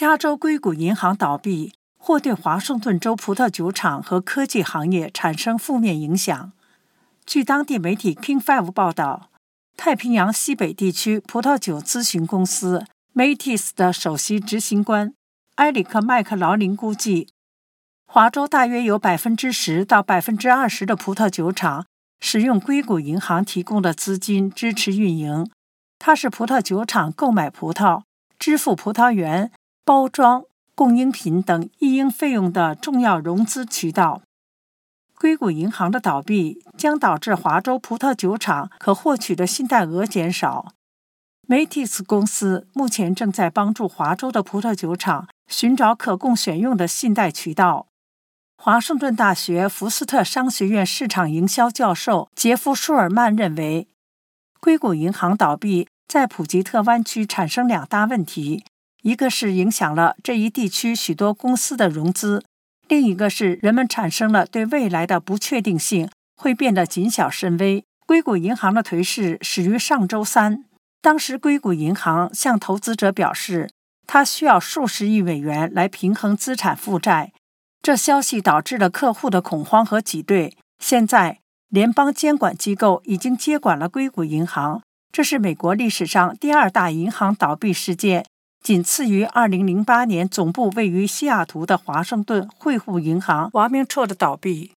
加州硅谷银行倒闭或对华盛顿州葡萄酒厂和科技行业产生负面影响。据当地媒体 King Five 报道，太平洋西北地区葡萄酒咨询公司 Matis 的首席执行官埃里克·麦克劳林估计，华州大约有百分之十到百分之二十的葡萄酒厂使用硅谷银行提供的资金支持运营。它是葡萄酒厂购买葡萄、支付葡萄园、包装、供应品等一应费用的重要融资渠道。硅谷银行的倒闭将导致华州葡萄酒厂可获取的信贷额减少。Matis 公司目前正在帮助华州的葡萄酒厂寻找可供选用的信贷渠道。华盛顿大学福斯特商学院市场营销教授杰夫·舒尔曼认为，硅谷银行倒闭在普吉特湾区产生两大问题：一个是影响了这一地区许多公司的融资，另一个是人们产生了对未来的不确定性，会变得谨小慎微。硅谷银行的颓势始于上周三，当时硅谷银行向投资者表示，它需要数十亿美元来平衡资产负债。这消息导致了客户的恐慌和挤兑。现在。联邦监管机构已经接管了硅谷银行，这是美国历史上第二大银行倒闭事件，仅次于2008年总部位于西雅图的华盛顿汇富银行王明澈的倒闭。